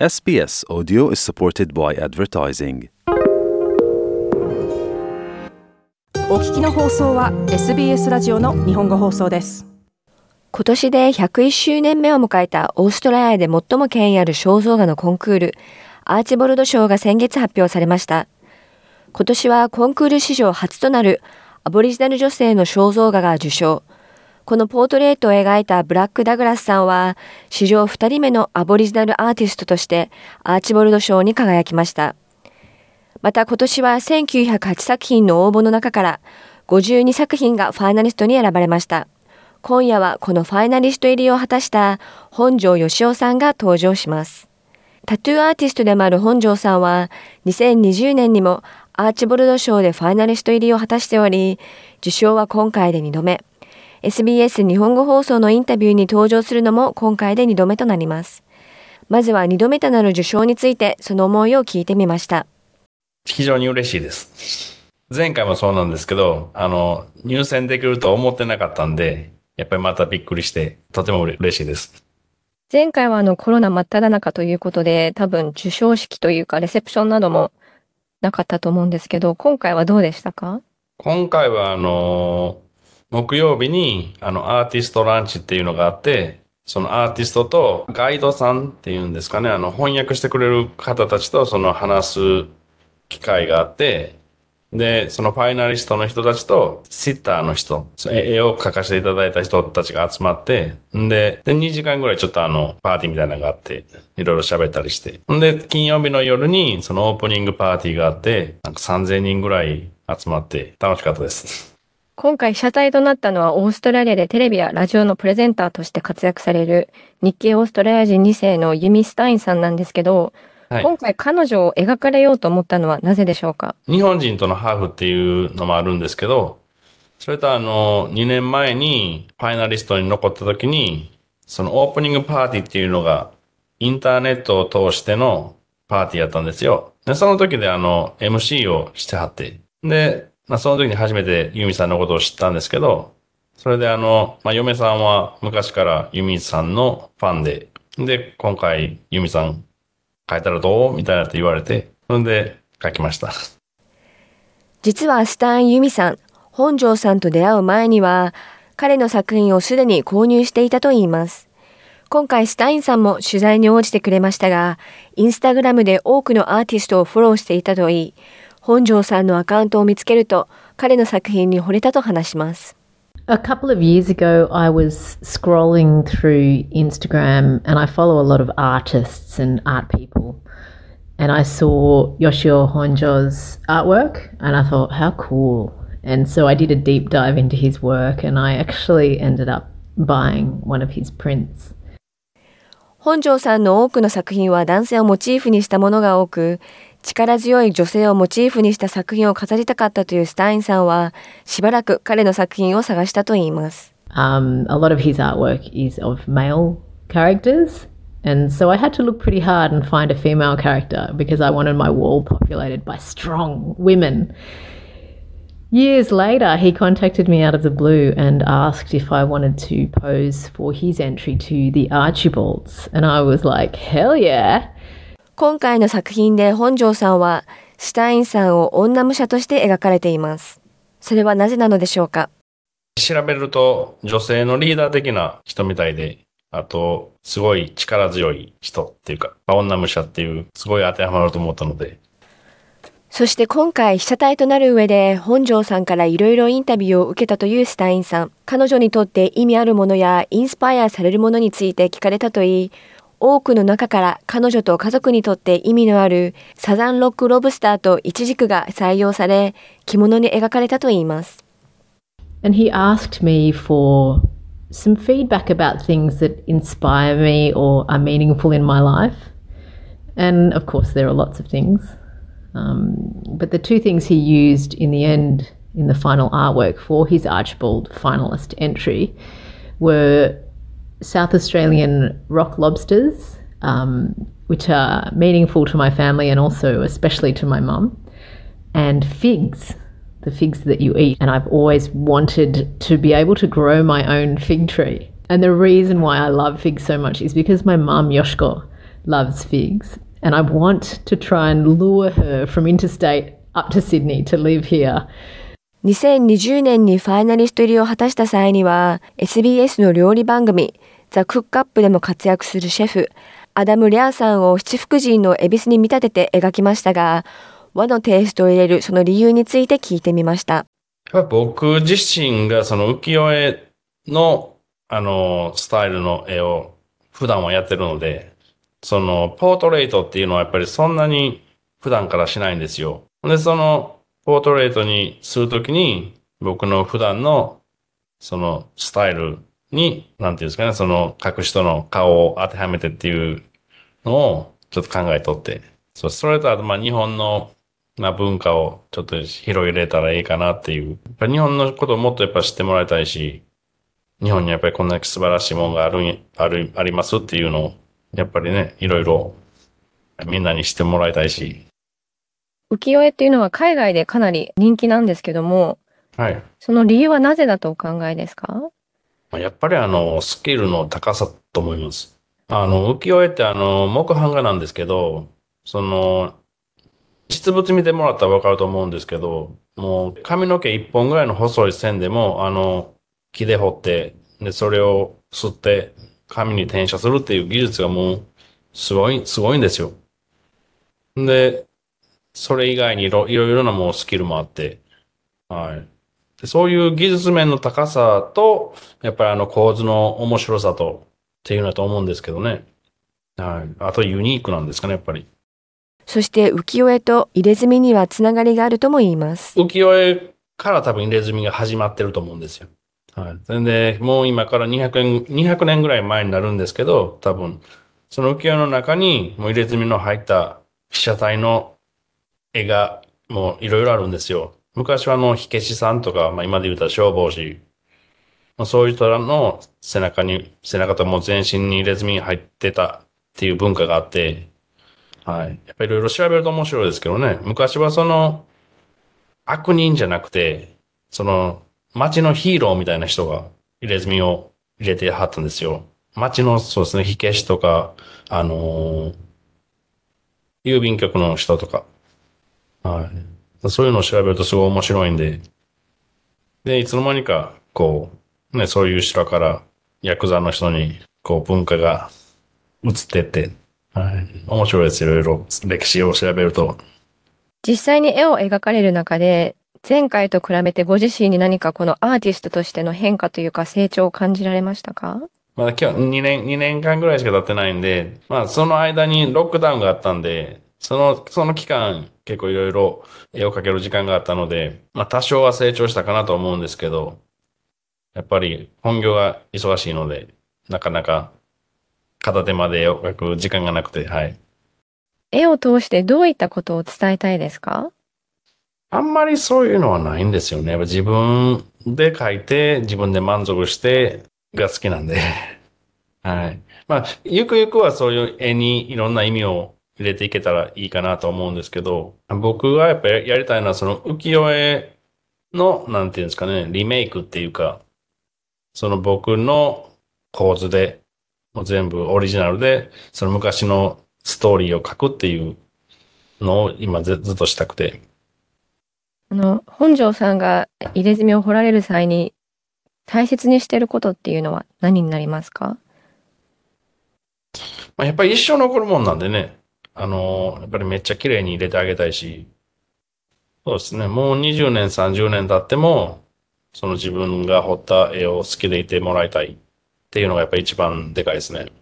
SBS Audio is supported by advertising. お聞きの放送は SBS ラジオの日本語放送です。今年で101周年目を迎えたオーストラリアで最も権威ある肖像画のコンクール、アーチボルド賞が先月発表されました。今年はコンクール史上初となるアボリジナル女性の肖像画が受賞。このポートレートを描いたブラック・ダグラスさんは、史上2人目のアボリジナルアーティストとしてアーチボルド賞に輝きました。また今年は1908作品の応募の中から52作品がファイナリストに選ばれました。今夜はこのファイナリスト入りを果たした本庄義雄さんが登場します。タトゥーアーティストでもある本庄さんは2020年にもアーチボルド賞でファイナリスト入りを果たしており、受賞は今回で2度目。SBS 日本語放送のインタビューに登場するのも今回で2度目となります。まずは2度目となる受賞についてその思いを聞いてみました。非常に嬉しいです。前回もそうなんですけど、あの、入選できると思ってなかったんで、やっぱりまたびっくりして、とても嬉しいです。前回はあのコロナ真っ只中ということで、多分受賞式というかレセプションなどもなかったと思うんですけど、今回はどうでしたか？今回はあの、木曜日にあのアーティストランチっていうのがあって、そのアーティストとガイドさんっていうんですかね、あの翻訳してくれる方たちとその話す機会があって、で、そのファイナリストの人たちと、シッターの人、絵を描かせていただいた人たちが集まって、んで、で、2時間ぐらいちょっとあの、パーティーみたいなのがあって、いろいろ喋ったりして。んで、金曜日の夜に、そのオープニングパーティーがあって、なんか3000人ぐらい集まって、楽しかったです。今回謝罪となったのはオーストラリアでテレビやラジオのプレゼンターとして活躍される日系オーストラリア人2世のユミ・スタインさんなんですけど、はい今回彼女を描かれようと思ったのはなぜでしょうか？日本人とのハーフっていうのもあるんですけど、それとあの、2年前にファイナリストに残った時に、そのオープニングパーティーっていうのが、インターネットを通してのパーティーやったんですよ。で、その時であの、MC をしてはって。で、まあ、その時に初めてユミさんのことを知ったんですけど、それであの、まあ、嫁さんは昔からユミさんのファンで、で、今回ユミさん書いたらどう？みたいなって言われて、それで書きました。実はスターン・ユミさん、本庄さんと出会う前には、彼の作品をすでに購入していたといいます。今回スタインさんも取材に応じてくれましたが、インスタグラムで多くのアーティストをフォローしていたといい、本庄さんのアカウントを見つけると、彼の作品に惚れたと話します。A couple of years ago, I was scrolling through Instagram and I follow a lot of artists and art people. And I saw Yoshio Honjo's artwork and I thought, how cool. And so I did a deep dive into his work and I actually ended up buying one of his prints. 本庄さんの多くの作品は男性をモチーフにしたものが多く、力強い女性をモチーフにした作品を飾りたかったというスタインさんは、しばらく彼の作品を探したといいます。Um, a lot of his artwork is of male characters. And so I had to look pretty hard and find a female character because I wanted my wall populated by strong women. Years later, he contacted me out of the blue and asked if I wanted to pose for his entry to the Archibalds. And I was like, hell yeah. 今回の作品で本庄さんは、スタインさんを女武者として描かれています。それはなぜなのでしょうか？調べると女性のリーダー的な人みたいで、あと、すごい力強い人っていうか、女武者っていう、すごい当てはまると思ったので、そして今回被写体となる上で本庄さんからいろいろインタビューを受けたというスタインさん。彼女にとって意味あるものやインスパイアされるものについて聞かれたといい、多くの中から彼女と家族にとって意味のあるサザンロックロブスターとイチジクが採用され、着物に描かれたといいます。And he asked me for some feedback about things that inspire me or are meaningful in my life. And of course, there are lots of things. Um, but the two things he used in the end, in the final artwork for his Archibald finalist entry, were South Australian rock lobsters, um, which are meaningful to my family and also especially to my mum, and figs, the figs that you eat. And I've always wanted to be able to grow my own fig tree. And the reason why I love figs so much is because my mum, Yoshko, loves figs. And I want to try and lure her from interstate up to Sydney to live here. 2020年にファイナリスト入りを果たした際には SBS の料理番組 ザ・クックアップでも活躍するシェフアダム・リャーさんを七福神の恵比寿に見立てて描きましたが和のテイストを入れるその理由について聞いてみました。僕自身がその浮世絵の、あの、スタイルの絵を普段はやってるので、その、ポートレートっていうのはやっぱりそんなに普段からしないんですよ。で、その、ポートレートにするときに、僕の普段の、その、スタイルに、なんていうんですかね、その、書く人の顔を当てはめてっていうのを、ちょっと考えとって。そう、それとあと、まあ、日本の、な文化をちょっと広げれたらいいかなっていう。やっぱ日本のことをもっとやっぱ知ってもらいたいし、日本にやっぱりこんな素晴らしいものがあるん、ある、ありますっていうのを、やっぱりね、いろいろみんなに知ってもらいたいし。浮世絵っていうのは海外でかなり人気なんですけども、はい。その理由はなぜだとお考えですか？まあやっぱりあの、スキルの高さと思います。あの、浮世絵ってあの、木版画なんですけど、その、実物見てもらったらわかると思うんですけど、もう髪の毛一本ぐらいの細い線でも、あの、木で彫って、で、それを吸って、紙に転写するっていう技術がもう、すごい、すごいんですよ。で、それ以外にいろいろいろなもうスキルもあって、はい。でそういう技術面の高さと、やっぱりあの構図の面白さと、っていうのだと思うんですけどね。はい。あとユニークなんですかね、やっぱり。そして浮世絵と入れ墨にはつながりがあるとも言います。浮世絵から多分入れ墨が始まってると思うんですよ。はい。で、もう今から200年、200年ぐらい前になるんですけど、多分、その浮世絵の中にもう入れ墨の入った被写体の絵がもういろいろあるんですよ。昔はあの、火消しさんとか、まあ今で言うたら消防士、まあそういう人らの背中に、背中ともう全身に入れ墨が入ってたっていう文化があって、はい。やっぱりいろいろ調べると面白いですけどね。昔はその、悪人じゃなくて、その、街のヒーローみたいな人が入れ墨を入れてはったんですよ。街の、そうですね、火消しとか、あのー郵便局の人とか。はい。そういうのを調べるとすごい面白いんで。で、いつの間にか、こう、ね、そういう人から、ヤクザの人に、こう、文化が移ってって、はい。面白いです。いろいろ歴史を調べると。実際に絵を描かれる中で、前回と比べてご自身に何かこのアーティストとしての変化というか成長を感じられましたか？まだ今日2年、2年間ぐらいしか経ってないんで、まあその間にロックダウンがあったんで、その、その期間結構いろいろ絵を描ける時間があったので、まあ多少は成長したかなと思うんですけど、やっぱり本業が忙しいので、なかなか片手まで絵を描く時間がなくて、はい。絵を通してどういったことを伝えたいですか？あんまりそういうのはないんですよね。やっぱ自分で描いて、自分で満足してが好きなんで。はい。まあ、ゆくゆくはそういう絵にいろんな意味を入れていけたらいいかなと思うんですけど、僕がやっぱりやりたいのはその浮世絵の、なんていうんですかね、リメイクっていうか、その僕の構図で、もう全部オリジナルで、その昔のストーリーを書くっていうのを今ずずっとしたくて。あの、本庄さんが入れ墨を彫られる際に大切にしていることっていうのは何になりますか？まあ、やっぱり一生残るもんなんでね、あのやっぱりめっちゃ綺麗に入れてあげたいし、そうですね、もう20年、30年経っても、その自分が彫った絵を好きでいてもらいたいっていうのがやっぱり一番でかいですね。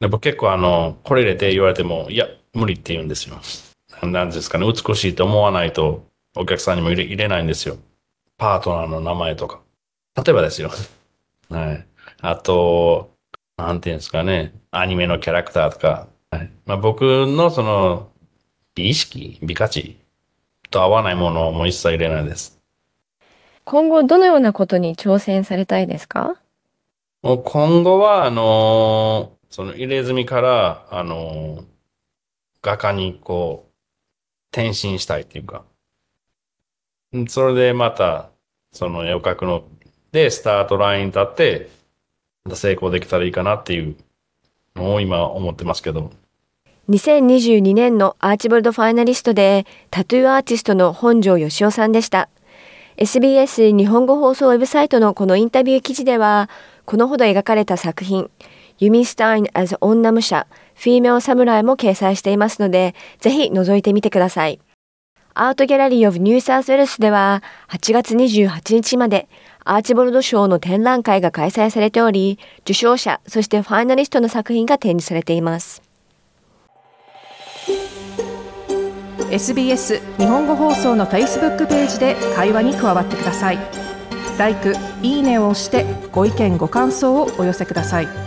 で僕結構あの、これ入れて言われても、いや、無理って言うんですよ。なんですかね、美しいと思わないとお客さんにも入れ入れないんですよ。パートナーの名前とか。例えばですよ。はい。あと、なんていうんですかね、アニメのキャラクターとか、はい。まあ、僕のその、美意識、美価値と合わないものをもう一切入れないです。今後どのようなことに挑戦されたいですか？もう今後は、あのーその入れ墨から、あのー画家にこう、転身したいっていうか、んそれでまた、その絵を描くので、スタートラインに立って、成功できたらいいかなっていうのを今思ってますけど。2022年のアーチボルドファイナリストでタトゥーアーティストの本庄義雄さんでした。SBS 日本語放送ウェブサイトのこのインタビュー記事では、このほど描かれた作品、ユミスタイン as 女武者、フィーメオサムライも掲載していますので、ぜひ覗いてみてください。 Art Gallery of New South Wales では、8月28日までアーチボルド賞の展覧会が開催されており、受賞者、そしてファイナリストの作品が展示されています。SBS 日本語放送の Facebook ページで会話に加わってください。「l i」「いいね」を押してご意見ご感想をお寄せください。